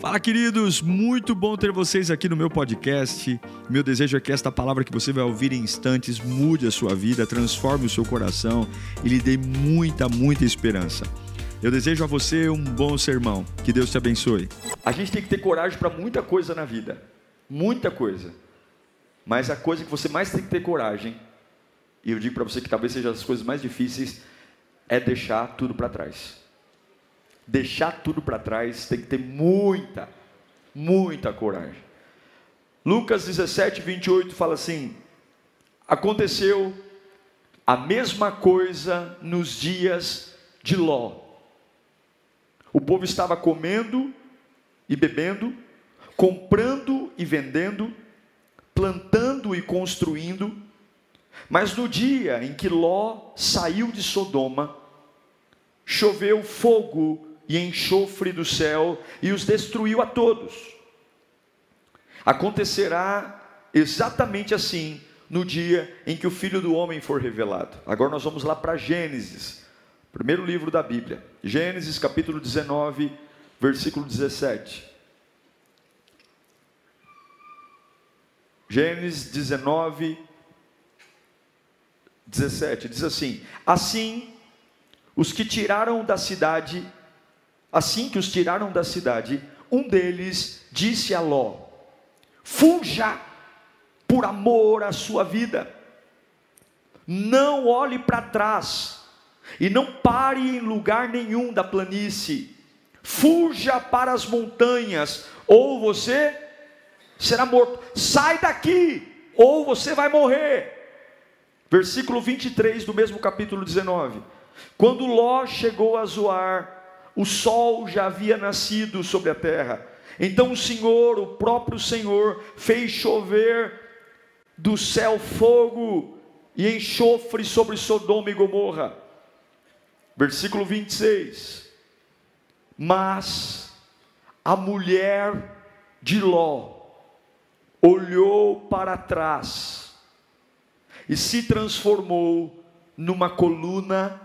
Fala, queridos! Muito bom ter vocês aqui no meu podcast. Meu desejo é que esta palavra que você vai ouvir em instantes mude a sua vida, transforme o seu coração e lhe dê muita, muita esperança. Eu desejo a você um bom sermão. Que Deus te abençoe. A gente tem que ter coragem para muita coisa na vida. Muita coisa. Mas a coisa que você mais tem que ter coragem, e eu digo para você que talvez seja as coisas mais difíceis, é deixar tudo para trás deixar tudo para trás, tem que ter muita, muita coragem. Lucas 17, 28 fala assim: Aconteceu a mesma coisa nos dias de Ló. O povo estava comendo e bebendo, comprando e vendendo, plantando e construindo, mas no dia em que Ló saiu de Sodoma, choveu fogo e enxofre do céu e os destruiu a todos. Acontecerá exatamente assim no dia em que o Filho do Homem for revelado. Agora nós vamos lá para Gênesis, primeiro livro da Bíblia. Gênesis capítulo 19, versículo 17. Gênesis 19, 17 diz assim: Assim, os que tiraram da cidade Assim que os tiraram da cidade, um deles disse a Ló: Fuja por amor à sua vida. Não olhe para trás e não pare em lugar nenhum da planície. Fuja para as montanhas, ou você será morto. Sai daqui, ou você vai morrer. Versículo 23 do mesmo capítulo 19. Quando Ló chegou a Zoar, o sol já havia nascido sobre a terra. Então o Senhor, o próprio Senhor, fez chover do céu fogo e enxofre sobre Sodoma e Gomorra. Versículo 26. Mas a mulher de Ló olhou para trás e se transformou numa coluna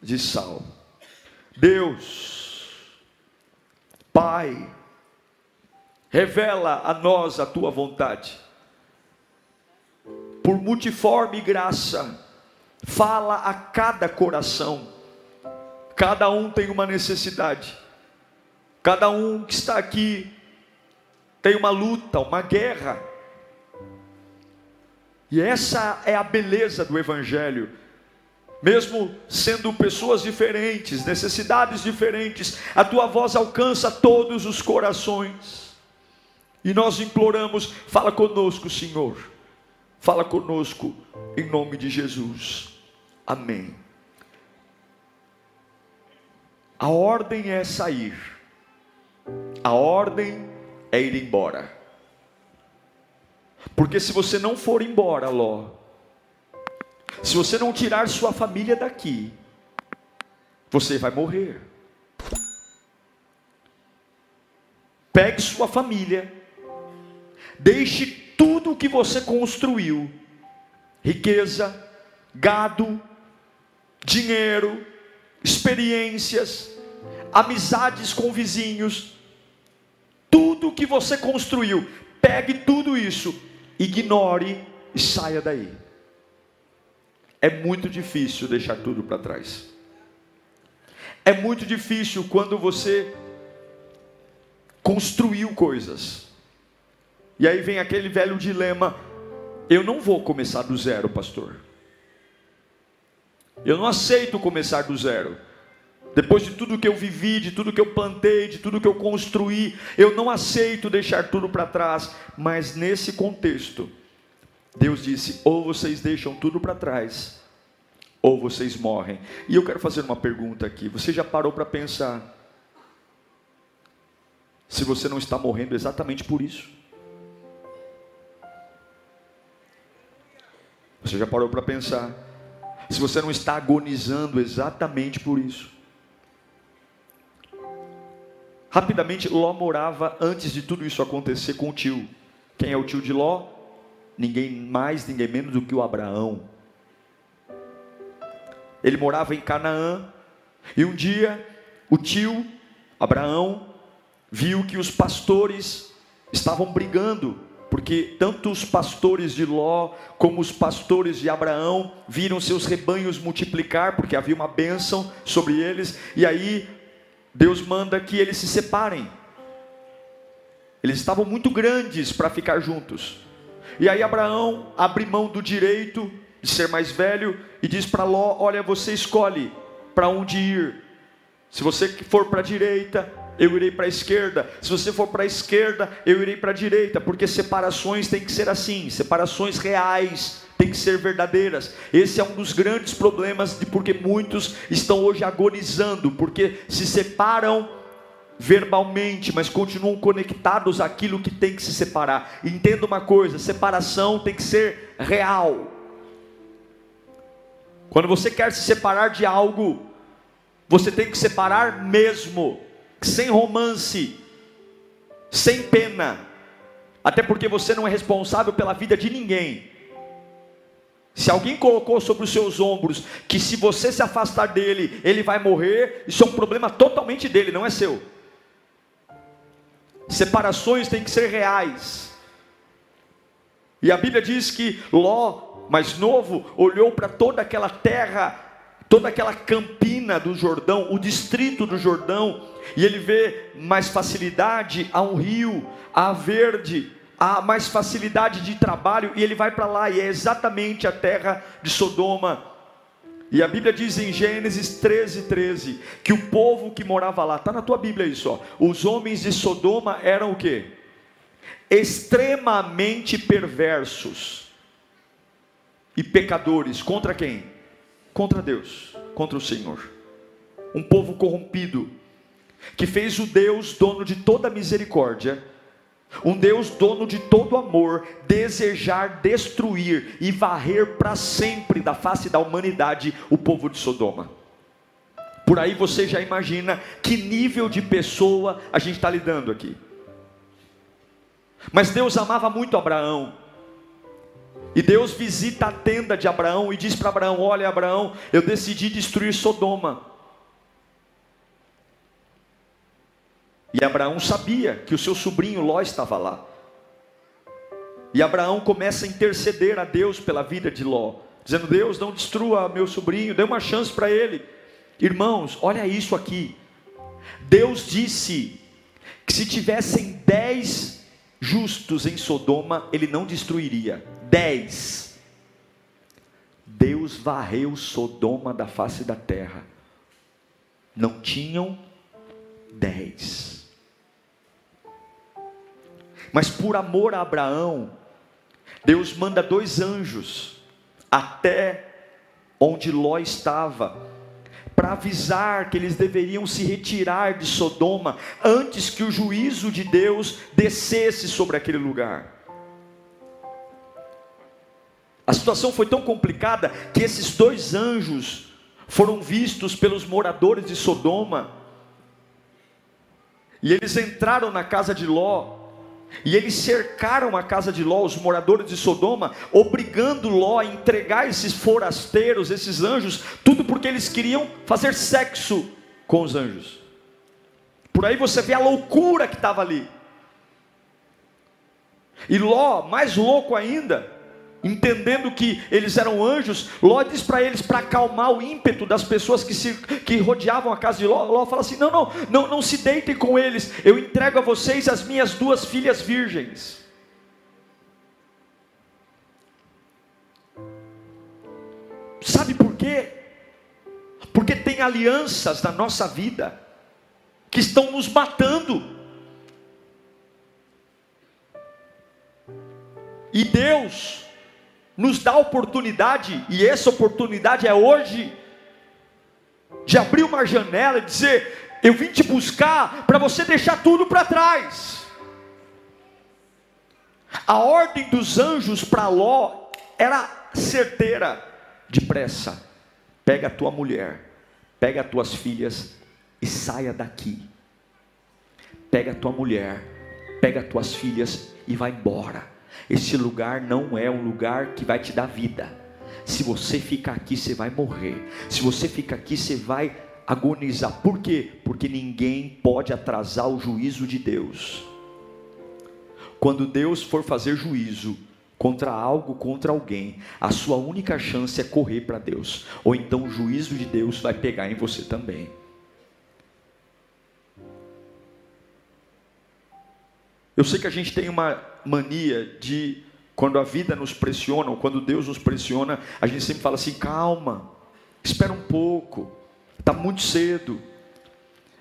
de sal. Deus, Pai, revela a nós a tua vontade. Por multiforme graça, fala a cada coração. Cada um tem uma necessidade. Cada um que está aqui tem uma luta, uma guerra. E essa é a beleza do Evangelho mesmo sendo pessoas diferentes, necessidades diferentes, a tua voz alcança todos os corações. E nós imploramos, fala conosco, Senhor. Fala conosco em nome de Jesus. Amém. A ordem é sair. A ordem é ir embora. Porque se você não for embora, Ló, se você não tirar sua família daqui, você vai morrer. Pegue sua família, deixe tudo o que você construiu riqueza, gado, dinheiro, experiências, amizades com vizinhos, tudo o que você construiu, pegue tudo isso, ignore e saia daí. É muito difícil deixar tudo para trás. É muito difícil quando você construiu coisas. E aí vem aquele velho dilema: eu não vou começar do zero, pastor. Eu não aceito começar do zero. Depois de tudo que eu vivi, de tudo que eu plantei, de tudo que eu construí, eu não aceito deixar tudo para trás. Mas nesse contexto, Deus disse: ou vocês deixam tudo para trás, ou vocês morrem. E eu quero fazer uma pergunta aqui: você já parou para pensar se você não está morrendo exatamente por isso? Você já parou para pensar se você não está agonizando exatamente por isso? Rapidamente, Ló morava antes de tudo isso acontecer com o tio. Quem é o tio de Ló? Ninguém mais, ninguém menos do que o Abraão. Ele morava em Canaã, e um dia o tio Abraão viu que os pastores estavam brigando, porque tanto os pastores de Ló como os pastores de Abraão viram seus rebanhos multiplicar, porque havia uma bênção sobre eles, e aí Deus manda que eles se separem. Eles estavam muito grandes para ficar juntos. E aí Abraão abre mão do direito de ser mais velho e diz para Ló: Olha, você escolhe para onde ir. Se você for para a direita, eu irei para a esquerda. Se você for para a esquerda, eu irei para a direita, porque separações tem que ser assim, separações reais, tem que ser verdadeiras. Esse é um dos grandes problemas de porque muitos estão hoje agonizando, porque se separam verbalmente, mas continuam conectados àquilo que tem que se separar. Entenda uma coisa: separação tem que ser real. Quando você quer se separar de algo, você tem que separar mesmo, sem romance, sem pena, até porque você não é responsável pela vida de ninguém. Se alguém colocou sobre os seus ombros que se você se afastar dele, ele vai morrer, isso é um problema totalmente dele, não é seu. Separações têm que ser reais. E a Bíblia diz que Ló, mais novo, olhou para toda aquela terra toda aquela campina do Jordão, o distrito do Jordão, e ele vê mais facilidade a um rio, a verde, a mais facilidade de trabalho, e ele vai para lá, e é exatamente a terra de Sodoma. E a Bíblia diz em Gênesis 13, 13, que o povo que morava lá, está na tua Bíblia isso, ó, os homens de Sodoma eram o que? Extremamente perversos e pecadores, contra quem? contra Deus, contra o Senhor. Um povo corrompido, que fez o Deus dono de toda misericórdia, um Deus dono de todo amor, desejar destruir e varrer para sempre da face da humanidade o povo de Sodoma. Por aí você já imagina que nível de pessoa a gente está lidando aqui. Mas Deus amava muito Abraão, e Deus visita a tenda de Abraão e diz para Abraão: Olha, Abraão, eu decidi destruir Sodoma. E Abraão sabia que o seu sobrinho Ló estava lá. E Abraão começa a interceder a Deus pela vida de Ló, dizendo: Deus, não destrua meu sobrinho, dê uma chance para ele. Irmãos, olha isso aqui. Deus disse que se tivessem dez justos em Sodoma, ele não destruiria. 10. Deus varreu Sodoma da face da terra. Não tinham dez. Mas por amor a Abraão, Deus manda dois anjos até onde Ló estava, para avisar que eles deveriam se retirar de Sodoma antes que o juízo de Deus descesse sobre aquele lugar. A situação foi tão complicada que esses dois anjos foram vistos pelos moradores de Sodoma. E eles entraram na casa de Ló. E eles cercaram a casa de Ló, os moradores de Sodoma, obrigando Ló a entregar esses forasteiros, esses anjos, tudo porque eles queriam fazer sexo com os anjos. Por aí você vê a loucura que estava ali. E Ló, mais louco ainda, entendendo que eles eram anjos, Ló diz para eles para acalmar o ímpeto das pessoas que, se, que rodeavam a casa de Ló. Ló fala assim: não, não, não, não se deitem com eles, eu entrego a vocês as minhas duas filhas virgens. Sabe por quê? Porque tem alianças na nossa vida que estão nos matando. E Deus nos dá oportunidade, e essa oportunidade é hoje, de abrir uma janela e dizer: Eu vim te buscar para você deixar tudo para trás. A ordem dos anjos para Ló era certeira, depressa. Pega a tua mulher, pega as tuas filhas e saia daqui. Pega a tua mulher, pega as tuas filhas e vai embora. Esse lugar não é um lugar que vai te dar vida. Se você ficar aqui, você vai morrer. Se você ficar aqui, você vai agonizar. Por quê? Porque ninguém pode atrasar o juízo de Deus. Quando Deus for fazer juízo contra algo, contra alguém, a sua única chance é correr para Deus, ou então o juízo de Deus vai pegar em você também. Eu sei que a gente tem uma mania de, quando a vida nos pressiona, ou quando Deus nos pressiona, a gente sempre fala assim: calma, espera um pouco, está muito cedo,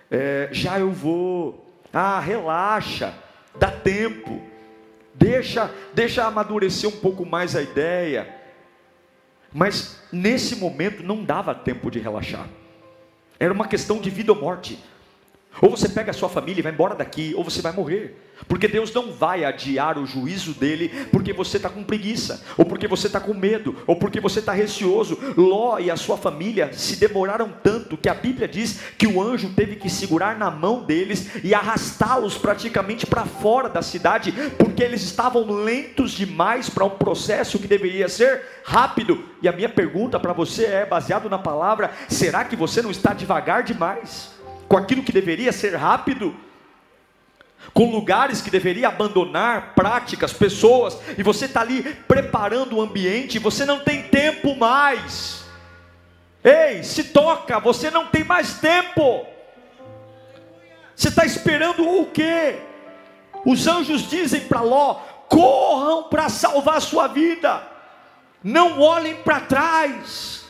é, já eu vou, ah, relaxa, dá tempo, deixa, deixa amadurecer um pouco mais a ideia. Mas nesse momento não dava tempo de relaxar, era uma questão de vida ou morte. Ou você pega a sua família e vai embora daqui, ou você vai morrer. Porque Deus não vai adiar o juízo dele porque você está com preguiça, ou porque você está com medo, ou porque você está receoso. Ló e a sua família se demoraram tanto que a Bíblia diz que o anjo teve que segurar na mão deles e arrastá-los praticamente para fora da cidade, porque eles estavam lentos demais para um processo que deveria ser rápido. E a minha pergunta para você é, baseado na palavra: será que você não está devagar demais? Com aquilo que deveria ser rápido? com lugares que deveria abandonar, práticas, pessoas, e você está ali preparando o ambiente, você não tem tempo mais. Ei, se toca, você não tem mais tempo. Você está esperando o quê? Os anjos dizem para Ló: corram para salvar sua vida, não olhem para trás,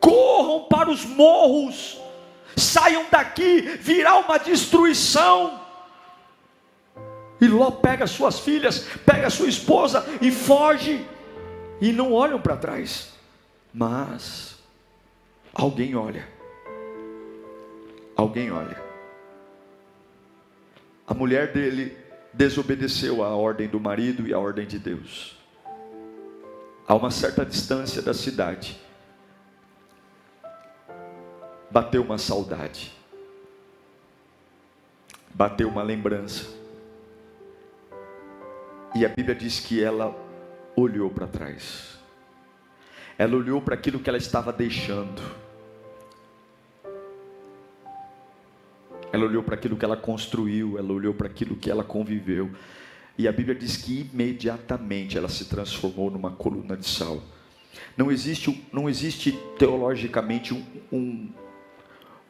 corram para os morros, saiam daqui, virá uma destruição. E Ló pega suas filhas, pega sua esposa e foge. E não olham para trás. Mas alguém olha. Alguém olha. A mulher dele desobedeceu à ordem do marido e à ordem de Deus. A uma certa distância da cidade, bateu uma saudade, bateu uma lembrança e a Bíblia diz que ela olhou para trás. Ela olhou para aquilo que ela estava deixando. Ela olhou para aquilo que ela construiu, ela olhou para aquilo que ela conviveu. E a Bíblia diz que imediatamente ela se transformou numa coluna de sal. Não existe, não existe teologicamente um, um,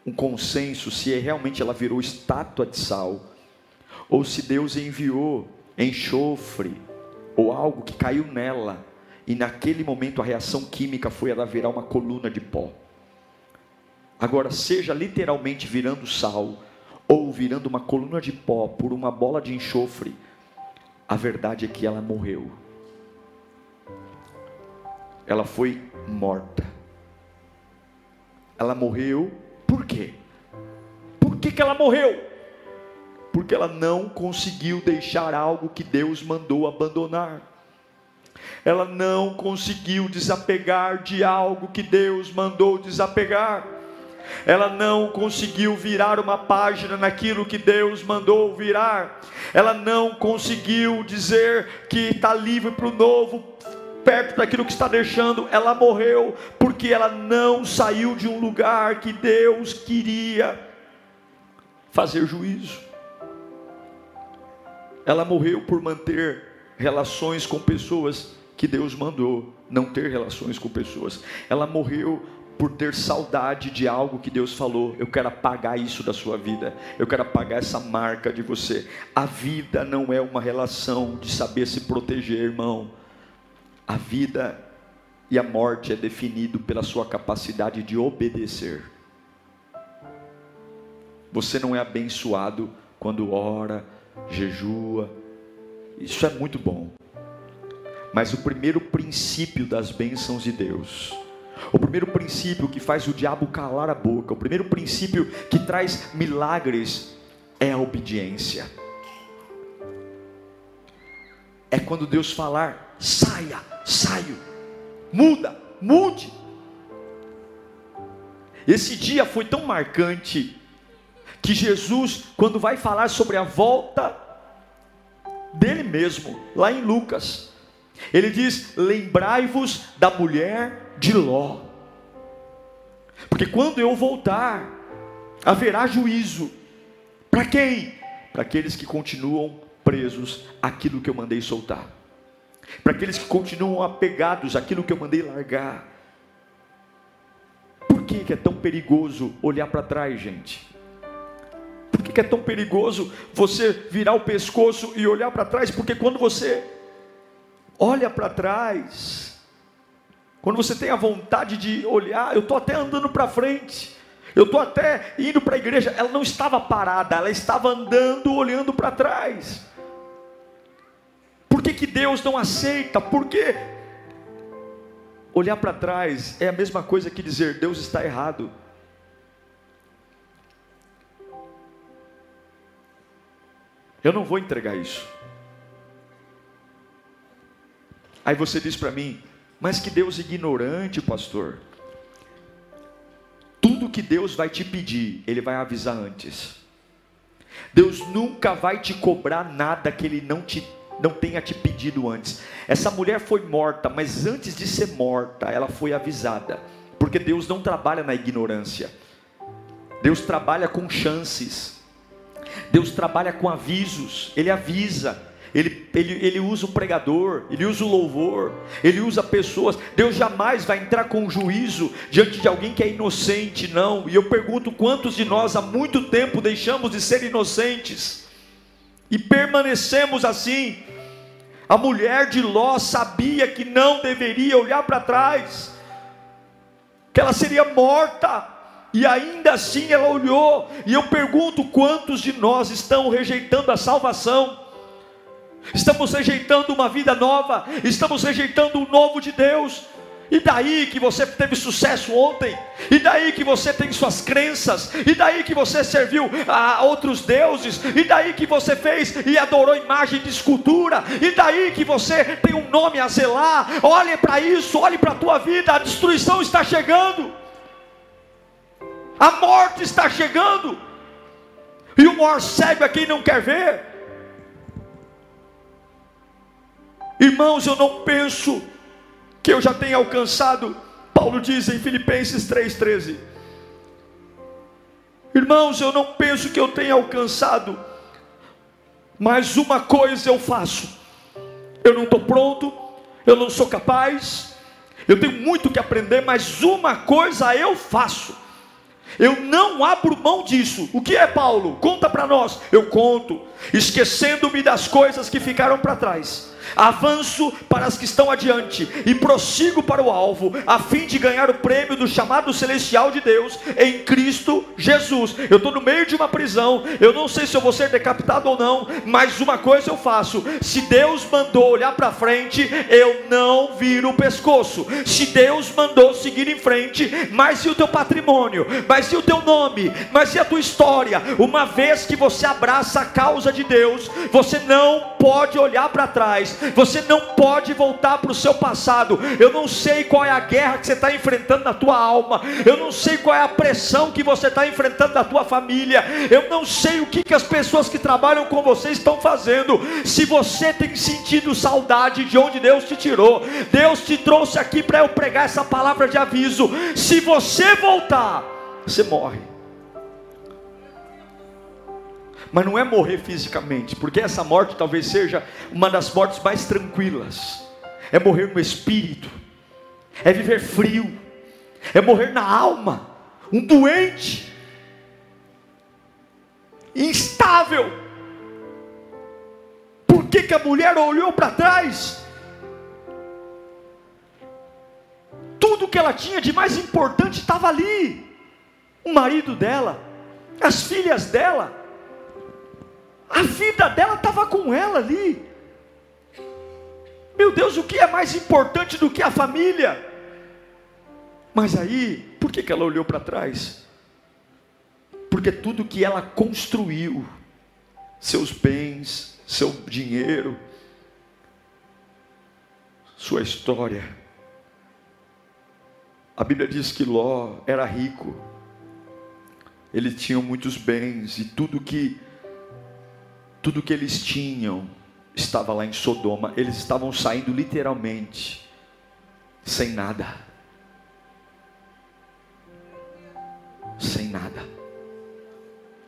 um consenso se realmente ela virou estátua de sal, ou se Deus enviou enxofre ou algo que caiu nela, e naquele momento a reação química foi ela virar uma coluna de pó. Agora, seja literalmente virando sal, ou virando uma coluna de pó por uma bola de enxofre, a verdade é que ela morreu. Ela foi morta. Ela morreu por quê? Por que, que ela morreu? porque ela não conseguiu deixar algo que Deus mandou abandonar. Ela não conseguiu desapegar de algo que Deus mandou desapegar. Ela não conseguiu virar uma página naquilo que Deus mandou virar. Ela não conseguiu dizer que está livre para o novo, perto daquilo que está deixando. Ela morreu porque ela não saiu de um lugar que Deus queria fazer juízo. Ela morreu por manter relações com pessoas que Deus mandou não ter relações com pessoas. Ela morreu por ter saudade de algo que Deus falou. Eu quero apagar isso da sua vida. Eu quero apagar essa marca de você. A vida não é uma relação de saber se proteger, irmão. A vida e a morte é definido pela sua capacidade de obedecer. Você não é abençoado quando ora, jejua. Isso é muito bom. Mas o primeiro princípio das bênçãos de Deus, o primeiro princípio que faz o diabo calar a boca, o primeiro princípio que traz milagres é a obediência. É quando Deus falar, saia, saio, muda, mude. Esse dia foi tão marcante que Jesus, quando vai falar sobre a volta dele mesmo, lá em Lucas, ele diz: Lembrai-vos da mulher de Ló, porque quando eu voltar, haverá juízo. Para quem? Para aqueles que continuam presos àquilo que eu mandei soltar. Para aqueles que continuam apegados àquilo que eu mandei largar. Por que, que é tão perigoso olhar para trás, gente? Por que, que é tão perigoso você virar o pescoço e olhar para trás? Porque quando você olha para trás, quando você tem a vontade de olhar, eu estou até andando para frente. Eu estou até indo para a igreja. Ela não estava parada, ela estava andando, olhando para trás. Por que, que Deus não aceita? Porque olhar para trás é a mesma coisa que dizer Deus está errado. Eu não vou entregar isso. Aí você diz para mim, mas que Deus ignorante, pastor. Tudo que Deus vai te pedir, Ele vai avisar antes. Deus nunca vai te cobrar nada que Ele não te não tenha te pedido antes. Essa mulher foi morta, mas antes de ser morta, ela foi avisada. Porque Deus não trabalha na ignorância. Deus trabalha com chances. Deus trabalha com avisos. Ele avisa. Ele, ele, ele usa o pregador, ele usa o louvor, ele usa pessoas. Deus jamais vai entrar com juízo diante de alguém que é inocente, não. E eu pergunto: quantos de nós há muito tempo deixamos de ser inocentes e permanecemos assim? A mulher de Ló sabia que não deveria olhar para trás, que ela seria morta, e ainda assim ela olhou. E eu pergunto: quantos de nós estão rejeitando a salvação? estamos rejeitando uma vida nova, estamos rejeitando o novo de Deus. E daí que você teve sucesso ontem? E daí que você tem suas crenças? E daí que você serviu a outros deuses? E daí que você fez e adorou imagem de escultura? E daí que você tem um nome a zelar? Olhe para isso, olhe para a tua vida, a destruição está chegando. A morte está chegando. E o maior cego é quem não quer ver. Irmãos, eu não penso que eu já tenha alcançado, Paulo diz em Filipenses 3,13. Irmãos, eu não penso que eu tenha alcançado, mas uma coisa eu faço: eu não estou pronto, eu não sou capaz, eu tenho muito que aprender, mas uma coisa eu faço. Eu não abro mão disso. O que é Paulo? Conta para nós. Eu conto, esquecendo-me das coisas que ficaram para trás avanço para as que estão adiante e prossigo para o alvo, a fim de ganhar o prêmio do chamado celestial de Deus em Cristo Jesus. Eu estou no meio de uma prisão, eu não sei se eu vou ser decapitado ou não, mas uma coisa eu faço: se Deus mandou olhar para frente, eu não viro o pescoço. Se Deus mandou seguir em frente, mas e o teu patrimônio, mas e o teu nome, mas e a tua história? Uma vez que você abraça a causa de Deus, você não pode olhar para trás você não pode voltar para o seu passado. Eu não sei qual é a guerra que você está enfrentando na tua alma. Eu não sei qual é a pressão que você está enfrentando na tua família. Eu não sei o que, que as pessoas que trabalham com você estão fazendo. Se você tem sentido saudade de onde Deus te tirou, Deus te trouxe aqui para eu pregar essa palavra de aviso. Se você voltar, você morre mas não é morrer fisicamente, porque essa morte talvez seja uma das mortes mais tranquilas. É morrer no espírito, é viver frio, é morrer na alma, um doente, instável. Por que, que a mulher olhou para trás? Tudo que ela tinha de mais importante estava ali. O marido dela, as filhas dela, a vida dela estava com ela ali. Meu Deus, o que é mais importante do que a família? Mas aí, por que, que ela olhou para trás? Porque tudo que ela construiu, seus bens, seu dinheiro, sua história. A Bíblia diz que Ló era rico, ele tinha muitos bens e tudo que tudo que eles tinham estava lá em Sodoma. Eles estavam saindo literalmente sem nada. Sem nada.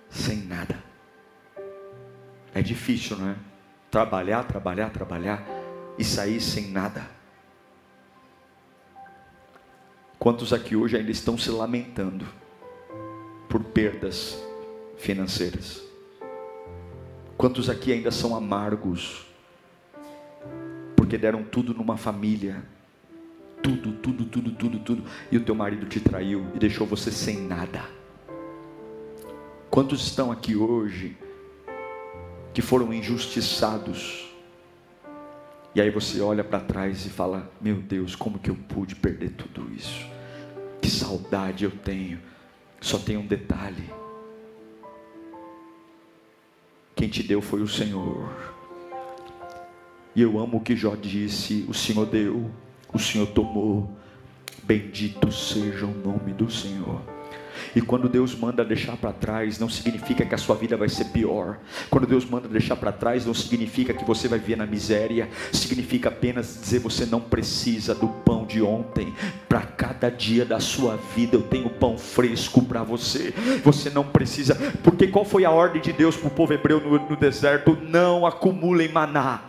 Sem nada. É difícil, não é? Trabalhar, trabalhar, trabalhar e sair sem nada. Quantos aqui hoje ainda estão se lamentando por perdas financeiras? Quantos aqui ainda são amargos porque deram tudo numa família? Tudo, tudo, tudo, tudo, tudo, e o teu marido te traiu e deixou você sem nada. Quantos estão aqui hoje que foram injustiçados? E aí você olha para trás e fala: Meu Deus, como que eu pude perder tudo isso? Que saudade eu tenho. Só tem um detalhe: quem te deu foi o Senhor. E eu amo o que Jó disse: O Senhor deu, o Senhor tomou. Bendito seja o nome do Senhor. E quando Deus manda deixar para trás, não significa que a sua vida vai ser pior. Quando Deus manda deixar para trás, não significa que você vai viver na miséria. Significa apenas dizer você não precisa do pão de ontem. Para cada dia da sua vida eu tenho pão fresco para você. Você não precisa. Porque qual foi a ordem de Deus para o povo hebreu no, no deserto? Não acumulem maná.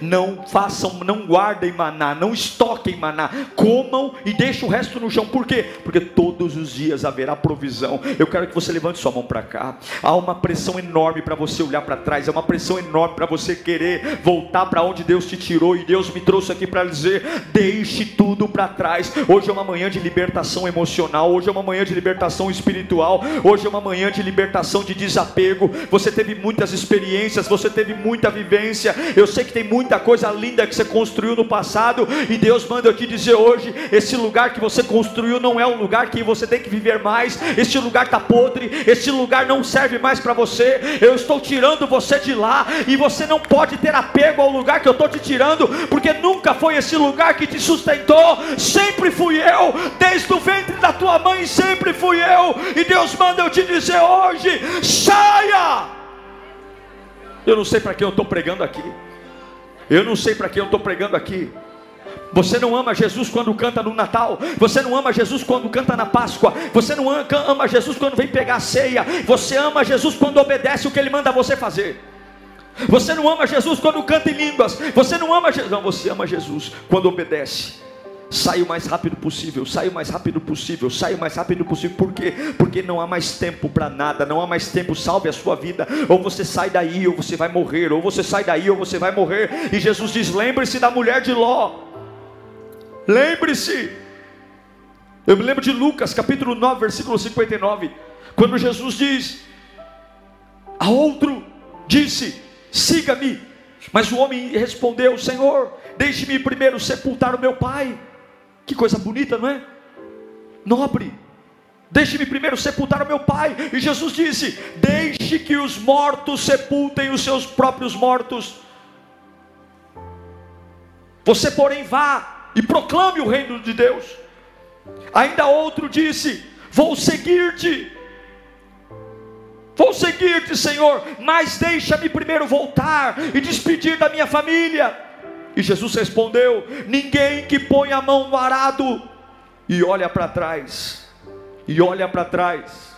Não façam, não guardem maná, não estoquem maná, comam e deixem o resto no chão. Por quê? Porque todos os dias haverá provisão. Eu quero que você levante sua mão para cá. Há uma pressão enorme para você olhar para trás, é uma pressão enorme para você querer voltar para onde Deus te tirou e Deus me trouxe aqui para dizer: deixe tudo para trás. Hoje é uma manhã de libertação emocional, hoje é uma manhã de libertação espiritual, hoje é uma manhã de libertação de desapego. Você teve muitas experiências, você teve muita vivência. Eu sei que tem muita coisa linda que você construiu no passado, e Deus manda eu te dizer hoje: esse lugar que você construiu não é um lugar que você tem que viver mais, esse lugar está podre, esse lugar não serve mais para você. Eu estou tirando você de lá, e você não pode ter apego ao lugar que eu estou te tirando, porque nunca foi esse lugar que te sustentou, sempre fui eu, desde o ventre da tua mãe, sempre fui eu, e Deus manda eu te dizer hoje: saia! Eu não sei para quem eu estou pregando aqui. Eu não sei para quem eu estou pregando aqui. Você não ama Jesus quando canta no Natal. Você não ama Jesus quando canta na Páscoa. Você não ama Jesus quando vem pegar a ceia. Você ama Jesus quando obedece o que Ele manda você fazer. Você não ama Jesus quando canta em línguas. Você não ama Jesus. Não, você ama Jesus quando obedece. Sai o mais rápido possível, sai o mais rápido possível, sai o mais rápido possível. Por quê? Porque não há mais tempo para nada, não há mais tempo. Salve a sua vida. Ou você sai daí, ou você vai morrer. Ou você sai daí, ou você vai morrer. E Jesus diz: lembre-se da mulher de Ló. Lembre-se. Eu me lembro de Lucas, capítulo 9, versículo 59. Quando Jesus diz: A outro disse: Siga-me. Mas o homem respondeu: Senhor, deixe-me primeiro sepultar o meu pai. Que coisa bonita, não é? Nobre. Deixe-me primeiro sepultar o meu pai. E Jesus disse: Deixe que os mortos sepultem os seus próprios mortos. Você, porém, vá e proclame o reino de Deus. Ainda outro disse: Vou seguir-te. Vou seguir-te, Senhor, mas deixa-me primeiro voltar e despedir da minha família. E Jesus respondeu: Ninguém que põe a mão no arado e olha para trás, e olha para trás.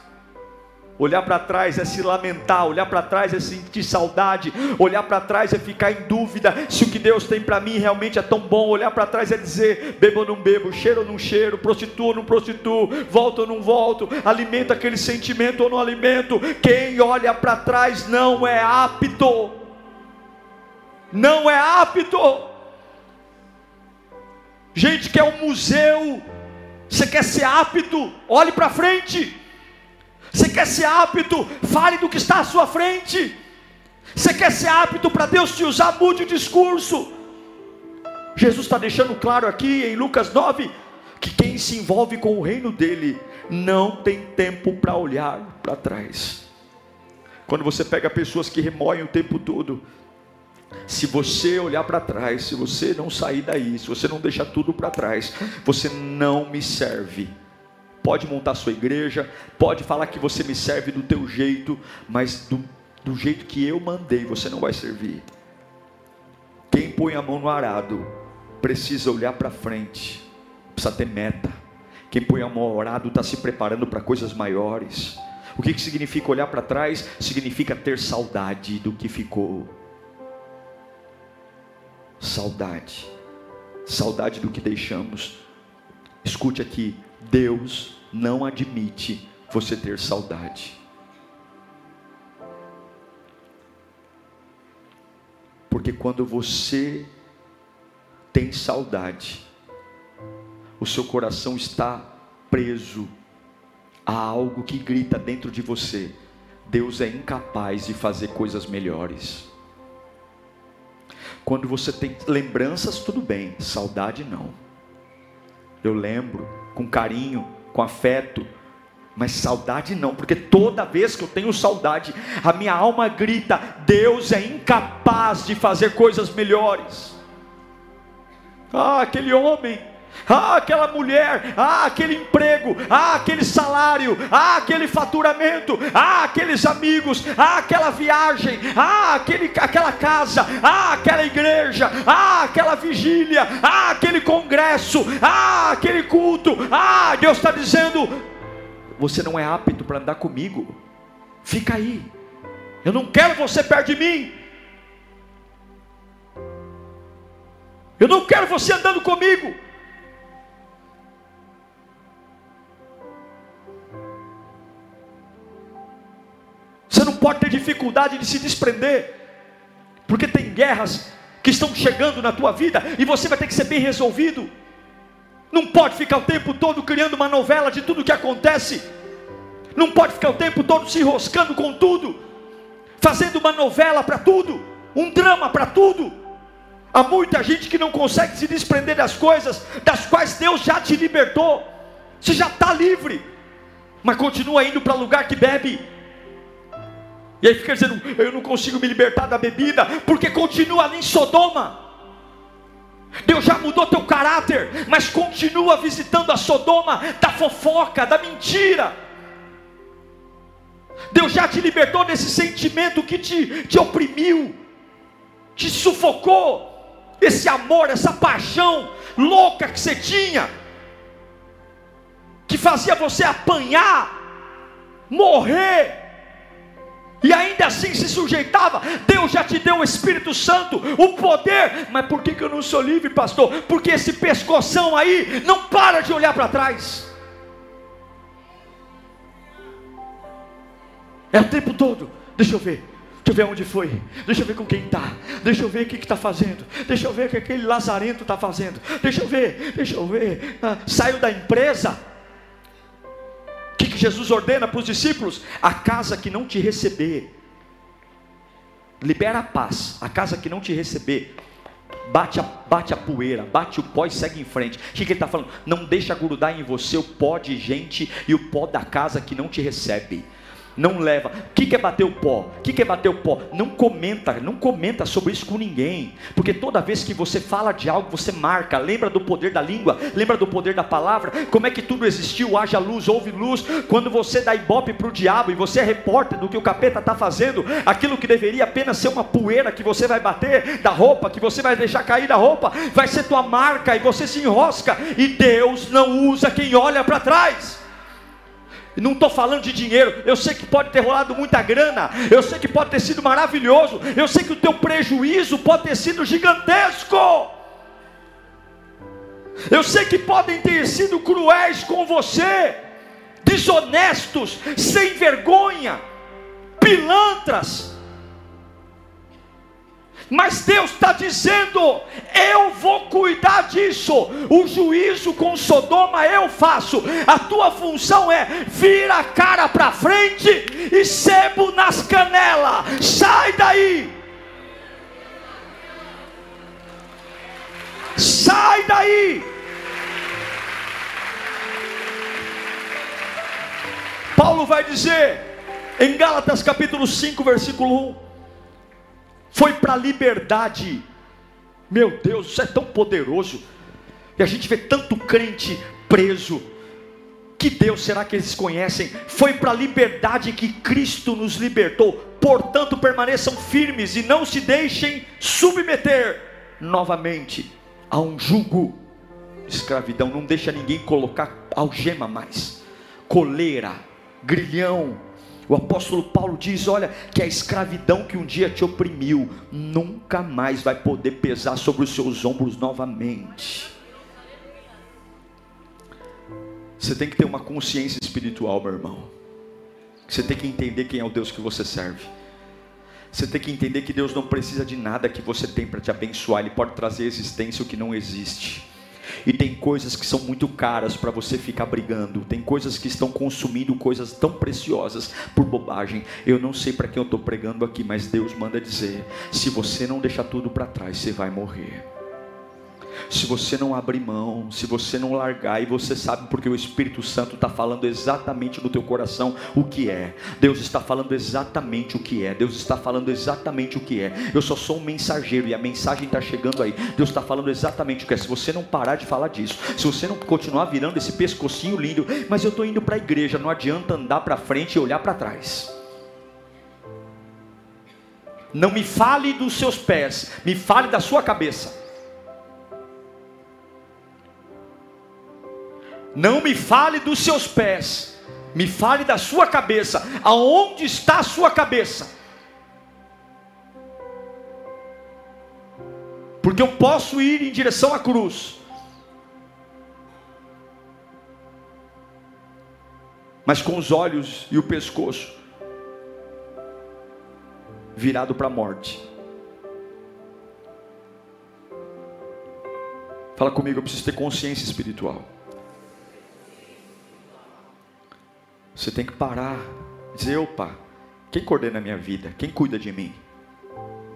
Olhar para trás é se lamentar, olhar para trás é sentir saudade, olhar para trás é ficar em dúvida se o que Deus tem para mim realmente é tão bom. Olhar para trás é dizer: bebo ou não bebo, cheiro ou não cheiro, prostituo ou não prostituo, volto ou não volto, alimento aquele sentimento ou não alimento. Quem olha para trás não é apto não é apto. Gente quer um museu, você quer ser apto, olhe para frente. Você quer ser apto, fale do que está à sua frente. Você quer ser apto para Deus te usar, mude o discurso. Jesus está deixando claro aqui em Lucas 9 que quem se envolve com o reino dele não tem tempo para olhar para trás. Quando você pega pessoas que remoem o tempo todo, se você olhar para trás, se você não sair daí, se você não deixar tudo para trás, você não me serve. Pode montar sua igreja, pode falar que você me serve do teu jeito, mas do, do jeito que eu mandei, você não vai servir. Quem põe a mão no arado precisa olhar para frente, precisa ter meta. Quem põe a mão no arado está se preparando para coisas maiores. O que, que significa olhar para trás? Significa ter saudade do que ficou. Saudade. Saudade do que deixamos. Escute aqui: Deus não admite você ter saudade. Porque quando você tem saudade, o seu coração está preso a algo que grita dentro de você: Deus é incapaz de fazer coisas melhores. Quando você tem lembranças, tudo bem, saudade não. Eu lembro com carinho, com afeto, mas saudade não, porque toda vez que eu tenho saudade, a minha alma grita: Deus é incapaz de fazer coisas melhores. Ah, aquele homem ah, aquela mulher, ah, aquele emprego, ah, aquele salário, ah, aquele faturamento, ah, aqueles amigos, ah, aquela viagem, ah, aquele, aquela casa, ah, aquela igreja, ah, aquela vigília, ah, aquele congresso, ah, aquele culto, ah, Deus está dizendo: você não é apto para andar comigo, fica aí, eu não quero você perto de mim. Eu não quero você andando comigo. Pode ter dificuldade de se desprender, porque tem guerras que estão chegando na tua vida e você vai ter que ser bem resolvido. Não pode ficar o tempo todo criando uma novela de tudo que acontece. Não pode ficar o tempo todo se enroscando com tudo, fazendo uma novela para tudo, um drama para tudo. Há muita gente que não consegue se desprender das coisas das quais Deus já te libertou. Você já está livre, mas continua indo para lugar que bebe, e aí fica dizendo: eu não consigo me libertar da bebida, porque continua ali em Sodoma. Deus já mudou teu caráter, mas continua visitando a Sodoma da fofoca, da mentira. Deus já te libertou desse sentimento que te, te oprimiu, te sufocou, esse amor, essa paixão louca que você tinha, que fazia você apanhar, morrer, e ainda assim se sujeitava. Deus já te deu o Espírito Santo, o poder. Mas por que, que eu não sou livre, pastor? Porque esse pescoção aí não para de olhar para trás. É o tempo todo. Deixa eu ver. Deixa eu ver onde foi. Deixa eu ver com quem está. Deixa eu ver o que está fazendo. Deixa eu ver o que aquele lazarento está fazendo. Deixa eu ver. Deixa eu ver. Ah, saiu da empresa que, que Jesus ordena para os discípulos? A casa que não te receber, libera a paz. A casa que não te receber, bate a, bate a poeira, bate o pó e segue em frente. O que, que ele está falando? Não deixa grudar em você o pó de gente e o pó da casa que não te recebe não leva. O que é bater o pó? O que é bater o pó? Não comenta, não comenta sobre isso com ninguém, porque toda vez que você fala de algo, você marca. Lembra do poder da língua? Lembra do poder da palavra? Como é que tudo existiu? Haja luz, houve luz. Quando você dá ibope para o diabo e você é repórter do que o capeta está fazendo, aquilo que deveria apenas ser uma poeira que você vai bater da roupa, que você vai deixar cair da roupa, vai ser tua marca e você se enrosca. E Deus não usa quem olha para trás. Não estou falando de dinheiro, eu sei que pode ter rolado muita grana, eu sei que pode ter sido maravilhoso, eu sei que o teu prejuízo pode ter sido gigantesco. Eu sei que podem ter sido cruéis com você, desonestos, sem vergonha, pilantras, mas Deus está dizendo: eu vou cuidar disso. O juízo com Sodoma eu faço. A tua função é vir a cara para frente e sebo nas canelas. Sai daí. Sai daí. Paulo vai dizer em Gálatas capítulo 5, versículo 1 foi para a liberdade. Meu Deus, isso é tão poderoso. E a gente vê tanto crente preso. Que Deus será que eles conhecem? Foi para a liberdade que Cristo nos libertou. Portanto, permaneçam firmes e não se deixem submeter novamente a um jugo. Escravidão, não deixa ninguém colocar algema mais, coleira, grilhão, O apóstolo Paulo diz: olha, que a escravidão que um dia te oprimiu, nunca mais vai poder pesar sobre os seus ombros novamente. Você tem que ter uma consciência espiritual, meu irmão. Você tem que entender quem é o Deus que você serve. Você tem que entender que Deus não precisa de nada que você tem para te abençoar, Ele pode trazer existência o que não existe. E tem coisas que são muito caras para você ficar brigando. Tem coisas que estão consumindo coisas tão preciosas por bobagem. Eu não sei para quem eu estou pregando aqui, mas Deus manda dizer: se você não deixar tudo para trás, você vai morrer se você não abrir mão, se você não largar, e você sabe porque o Espírito Santo está falando exatamente no teu coração o que é. Deus está falando exatamente o que é. Deus está falando exatamente o que é. Eu só sou um mensageiro e a mensagem está chegando aí. Deus está falando exatamente o que é. Se você não parar de falar disso, se você não continuar virando esse pescocinho lindo, mas eu estou indo para a igreja, não adianta andar para frente e olhar para trás. Não me fale dos seus pés, me fale da sua cabeça. Não me fale dos seus pés, me fale da sua cabeça. Aonde está a sua cabeça? Porque eu posso ir em direção à cruz. Mas com os olhos e o pescoço virado para a morte. Fala comigo, eu preciso ter consciência espiritual. Você tem que parar, dizer, opa, quem coordena a minha vida? Quem cuida de mim?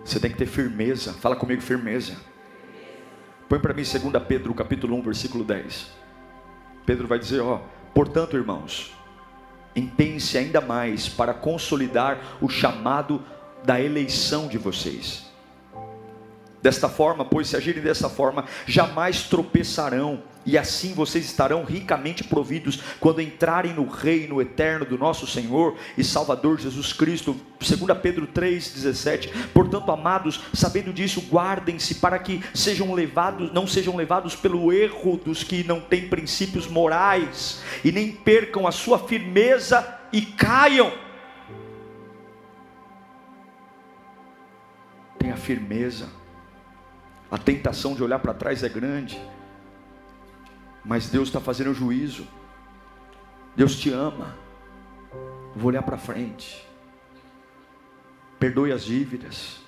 Você tem que ter firmeza. Fala comigo, firmeza. Põe para mim 2 Pedro, capítulo 1, versículo 10. Pedro vai dizer, ó, portanto, irmãos, empenhe-se ainda mais para consolidar o chamado da eleição de vocês. Desta forma, pois se agirem dessa forma, jamais tropeçarão e assim vocês estarão ricamente providos quando entrarem no reino eterno do nosso Senhor e Salvador Jesus Cristo. 2 Pedro 3:17. Portanto, amados, sabendo disso, guardem-se para que sejam levados, não sejam levados pelo erro dos que não têm princípios morais e nem percam a sua firmeza e caiam. Tenha firmeza. A tentação de olhar para trás é grande. Mas Deus está fazendo juízo. Deus te ama. Vou olhar para frente. Perdoe as dívidas.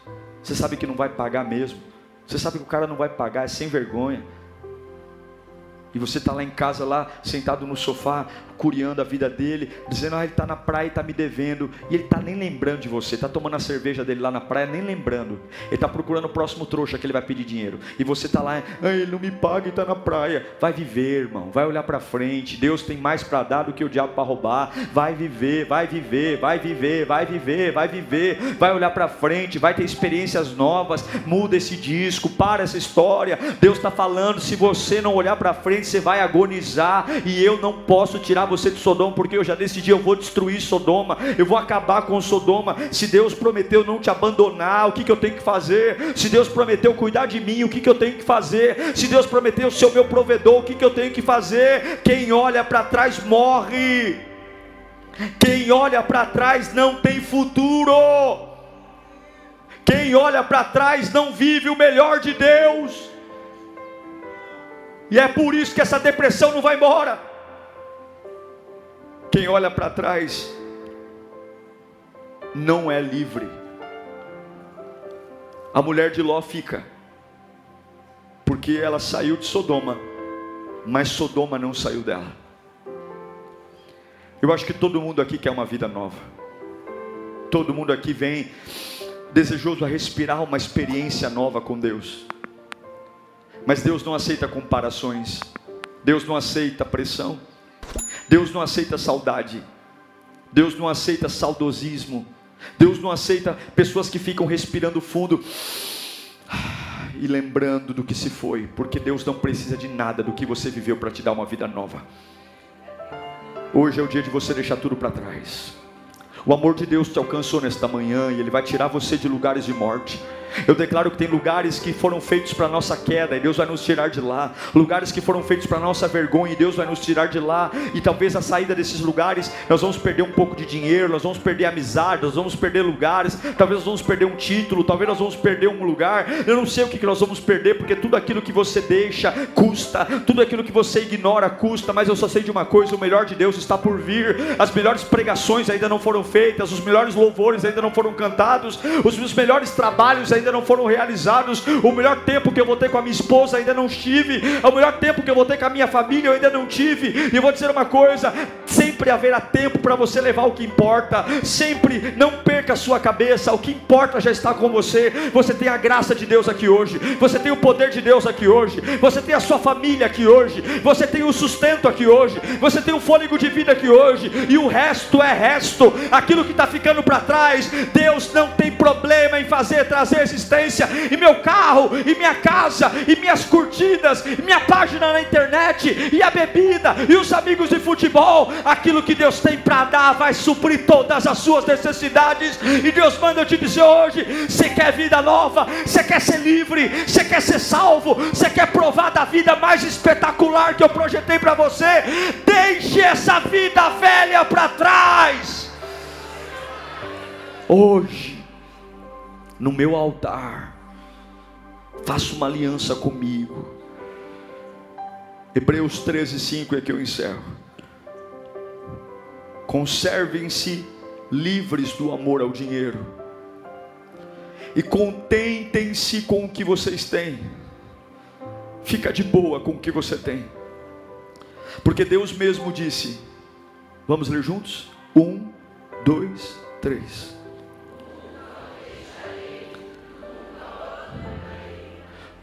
Você sabe que não vai pagar mesmo. Você sabe que o cara não vai pagar, é sem vergonha. E você está lá em casa, lá sentado no sofá, curiando a vida dele, dizendo: Ah, ele está na praia e está me devendo. E ele está nem lembrando de você, está tomando a cerveja dele lá na praia, nem lembrando. Ele está procurando o próximo trouxa que ele vai pedir dinheiro. E você está lá, ah, ele não me paga e está na praia. Vai viver, irmão, vai olhar para frente. Deus tem mais para dar do que o diabo para roubar. Vai viver, vai viver, vai viver, vai viver, vai viver. Vai olhar para frente, vai ter experiências novas. Muda esse disco, para essa história. Deus está falando: se você não olhar para frente, você vai agonizar. E eu não posso tirar você de Sodoma, porque eu já decidi, eu vou destruir Sodoma, eu vou acabar com Sodoma. Se Deus prometeu não te abandonar, o que, que eu tenho que fazer? Se Deus prometeu cuidar de mim, o que, que eu tenho que fazer? Se Deus prometeu ser o meu provedor, o que, que eu tenho que fazer? Quem olha para trás morre. Quem olha para trás não tem futuro. Quem olha para trás não vive o melhor de Deus. E é por isso que essa depressão não vai embora. Quem olha para trás não é livre. A mulher de Ló fica, porque ela saiu de Sodoma, mas Sodoma não saiu dela. Eu acho que todo mundo aqui quer uma vida nova. Todo mundo aqui vem desejoso a respirar uma experiência nova com Deus. Mas Deus não aceita comparações. Deus não aceita pressão. Deus não aceita saudade. Deus não aceita saudosismo. Deus não aceita pessoas que ficam respirando fundo e lembrando do que se foi, porque Deus não precisa de nada do que você viveu para te dar uma vida nova. Hoje é o dia de você deixar tudo para trás. O amor de Deus te alcançou nesta manhã e Ele vai tirar você de lugares de morte. Eu declaro que tem lugares que foram feitos para nossa queda e Deus vai nos tirar de lá. Lugares que foram feitos para nossa vergonha e Deus vai nos tirar de lá. E talvez a saída desses lugares nós vamos perder um pouco de dinheiro, nós vamos perder amizade, nós vamos perder lugares, talvez nós vamos perder um título, talvez nós vamos perder um lugar. Eu não sei o que, nós vamos perder, porque tudo aquilo que você deixa custa, tudo aquilo que você ignora custa, mas eu só sei de uma coisa: o melhor de Deus está por vir, as melhores pregações ainda não foram feitas, os melhores louvores ainda não foram cantados, os meus melhores trabalhos ainda não foram realizados, o melhor tempo que eu vou ter com a minha esposa ainda não tive, o melhor tempo que eu vou ter com a minha família eu ainda não tive, e vou dizer uma coisa: sempre haverá tempo para você levar o que importa, sempre não perca a sua cabeça, o que importa já está com você, você tem a graça de Deus aqui hoje, você tem o poder de Deus aqui hoje, você tem a sua família aqui hoje, você tem o sustento aqui hoje, você tem o fôlego de vida aqui hoje, e o resto é resto, aquilo que está ficando para trás, Deus não tem problema em fazer trazer existência, e meu carro, e minha casa, e minhas curtidas, e minha página na internet, e a bebida, e os amigos de futebol, aquilo que Deus tem para dar vai suprir todas as suas necessidades, e Deus manda eu te dizer hoje: você quer vida nova, você quer ser livre, você quer ser salvo, você quer provar da vida mais espetacular que eu projetei para você, deixe essa vida velha para trás. Hoje, no meu altar, faça uma aliança comigo. Hebreus 13, 5 é que eu encerro. Conservem-se livres do amor ao dinheiro e contentem-se com o que vocês têm. Fica de boa com o que você tem, porque Deus mesmo disse: Vamos ler juntos? Um, dois, três.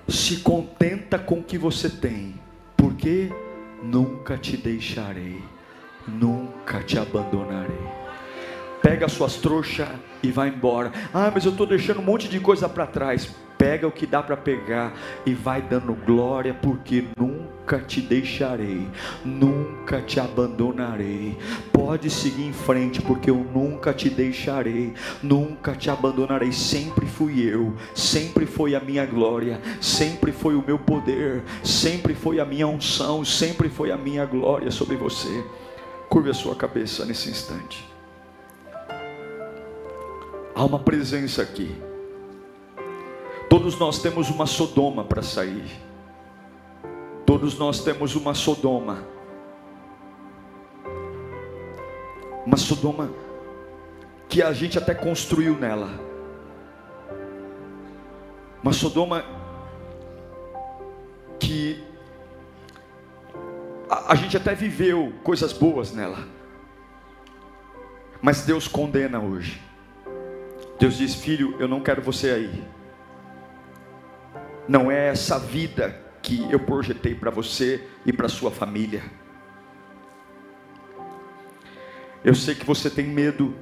Se contenta com o que você tem, porque nunca te deixarei, nunca te abandonarei. Pega as suas trouxas e vai embora. Ah, mas eu estou deixando um monte de coisa para trás. Pega o que dá para pegar e vai dando glória, porque nunca te deixarei, nunca te abandonarei. Pode seguir em frente, porque eu nunca te deixarei, nunca te abandonarei. Sempre fui eu, sempre foi a minha glória, sempre foi o meu poder, sempre foi a minha unção, sempre foi a minha glória sobre você. Curve a sua cabeça nesse instante. Há uma presença aqui. Todos nós temos uma Sodoma para sair. Todos nós temos uma Sodoma. Uma Sodoma que a gente até construiu nela. Uma Sodoma que a, gente até viveu coisas boas nela. Mas Deus condena hoje. Deus diz: Filho, eu não quero você aí. Não é essa vida que eu projetei para você e para sua família. Eu sei que você tem medo.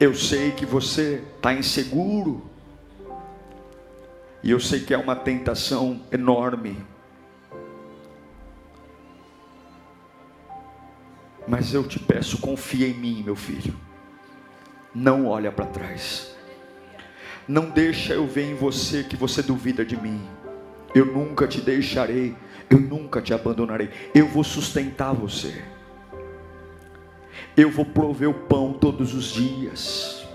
Eu sei que você está inseguro. E eu sei que é uma tentação enorme. Mas eu te peço, confia em mim, meu filho não olha para trás. Não deixa eu ver em você que você duvida de mim. Eu nunca te deixarei, eu nunca te abandonarei. Eu vou sustentar você. Eu vou prover o pão todos os dias.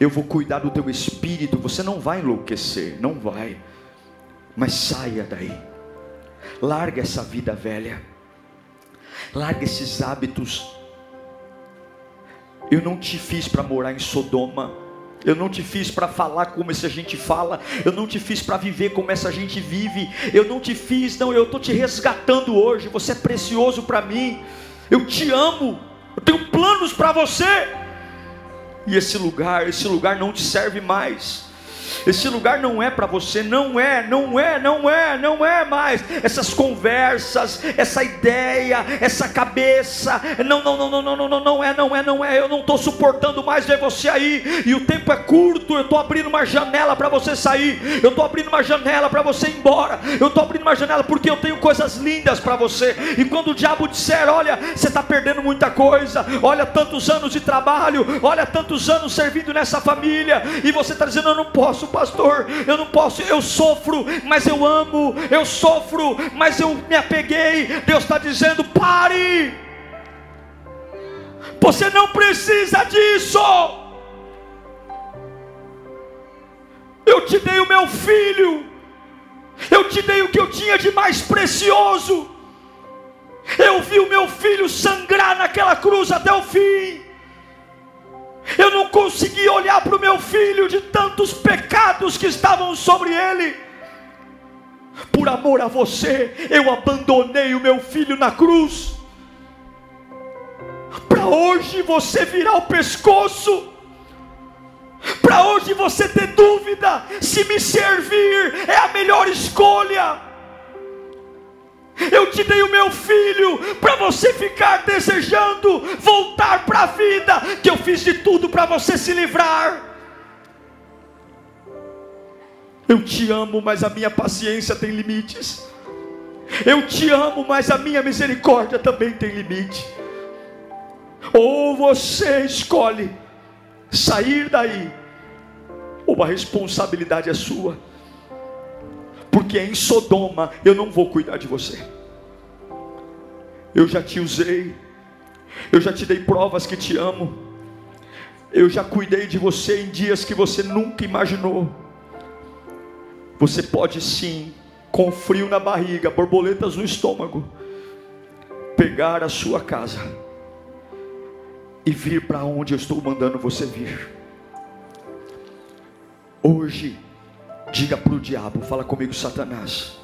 Eu vou cuidar do teu espírito. Você não vai enlouquecer, não vai. Mas saia daí. Larga essa vida velha. Larga esses hábitos eu não te fiz para morar em Sodoma. Eu não te fiz para falar como essa gente fala. Eu não te fiz para viver como essa gente vive. Eu não te fiz, não. Eu estou te resgatando hoje. Você é precioso para mim. Eu te amo. Eu tenho planos para você. E esse lugar, esse lugar não te serve mais. Esse lugar não é para você, não é, não é, não é, não é mais. Essas conversas, essa ideia, essa cabeça, não, não, não, não, não, não, não, não é, não é, não é. Eu não estou suportando mais ver você aí. E o tempo é curto. Eu estou abrindo uma janela para você sair. Eu estou abrindo uma janela para você ir embora. Eu estou abrindo uma janela porque eu tenho coisas lindas para você. E quando o diabo disser, olha, você está perdendo muita coisa. Olha tantos anos de trabalho. Olha tantos anos servindo nessa família. E você está dizendo, eu não posso pastor, eu não posso, eu sofro, mas eu amo, eu sofro, mas eu me apeguei. Deus está dizendo: pare, você não precisa disso. Eu te dei o meu filho, eu te dei o que eu tinha de mais precioso. Eu vi o meu filho sangrar naquela cruz até o fim. Eu não consegui olhar para o meu filho de tantos pecados que estavam sobre ele. Por amor a você, eu abandonei o meu filho na cruz. Para hoje você virar o pescoço. Para hoje você ter dúvida se me servir é a melhor escolha. Eu te dei o meu filho para você ficar desejando voltar para a vida, que eu fiz de tudo para você se livrar. Eu te amo, mas a minha paciência tem limites. Eu te amo, mas a minha misericórdia também tem limite. Ou você escolhe sair daí, ou a responsabilidade é sua porque em Sodoma eu não vou cuidar de você. Eu já te usei, eu já te dei provas que te amo, eu já cuidei de você em dias que você nunca imaginou. Você pode sim, com frio na barriga, borboletas no estômago, pegar a sua casa e vir para onde eu estou mandando você vir. Hoje, Diga para o diabo, fala comigo, Satanás.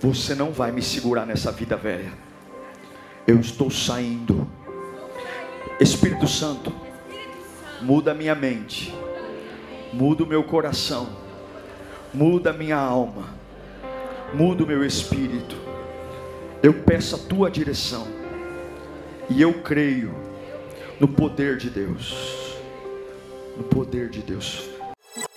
Você não vai me segurar nessa vida velha. Eu estou saindo. Espírito Santo, muda minha mente, muda o meu coração, muda minha alma, muda o meu espírito. Eu peço a tua direção e eu creio no poder de Deus. No poder de Deus.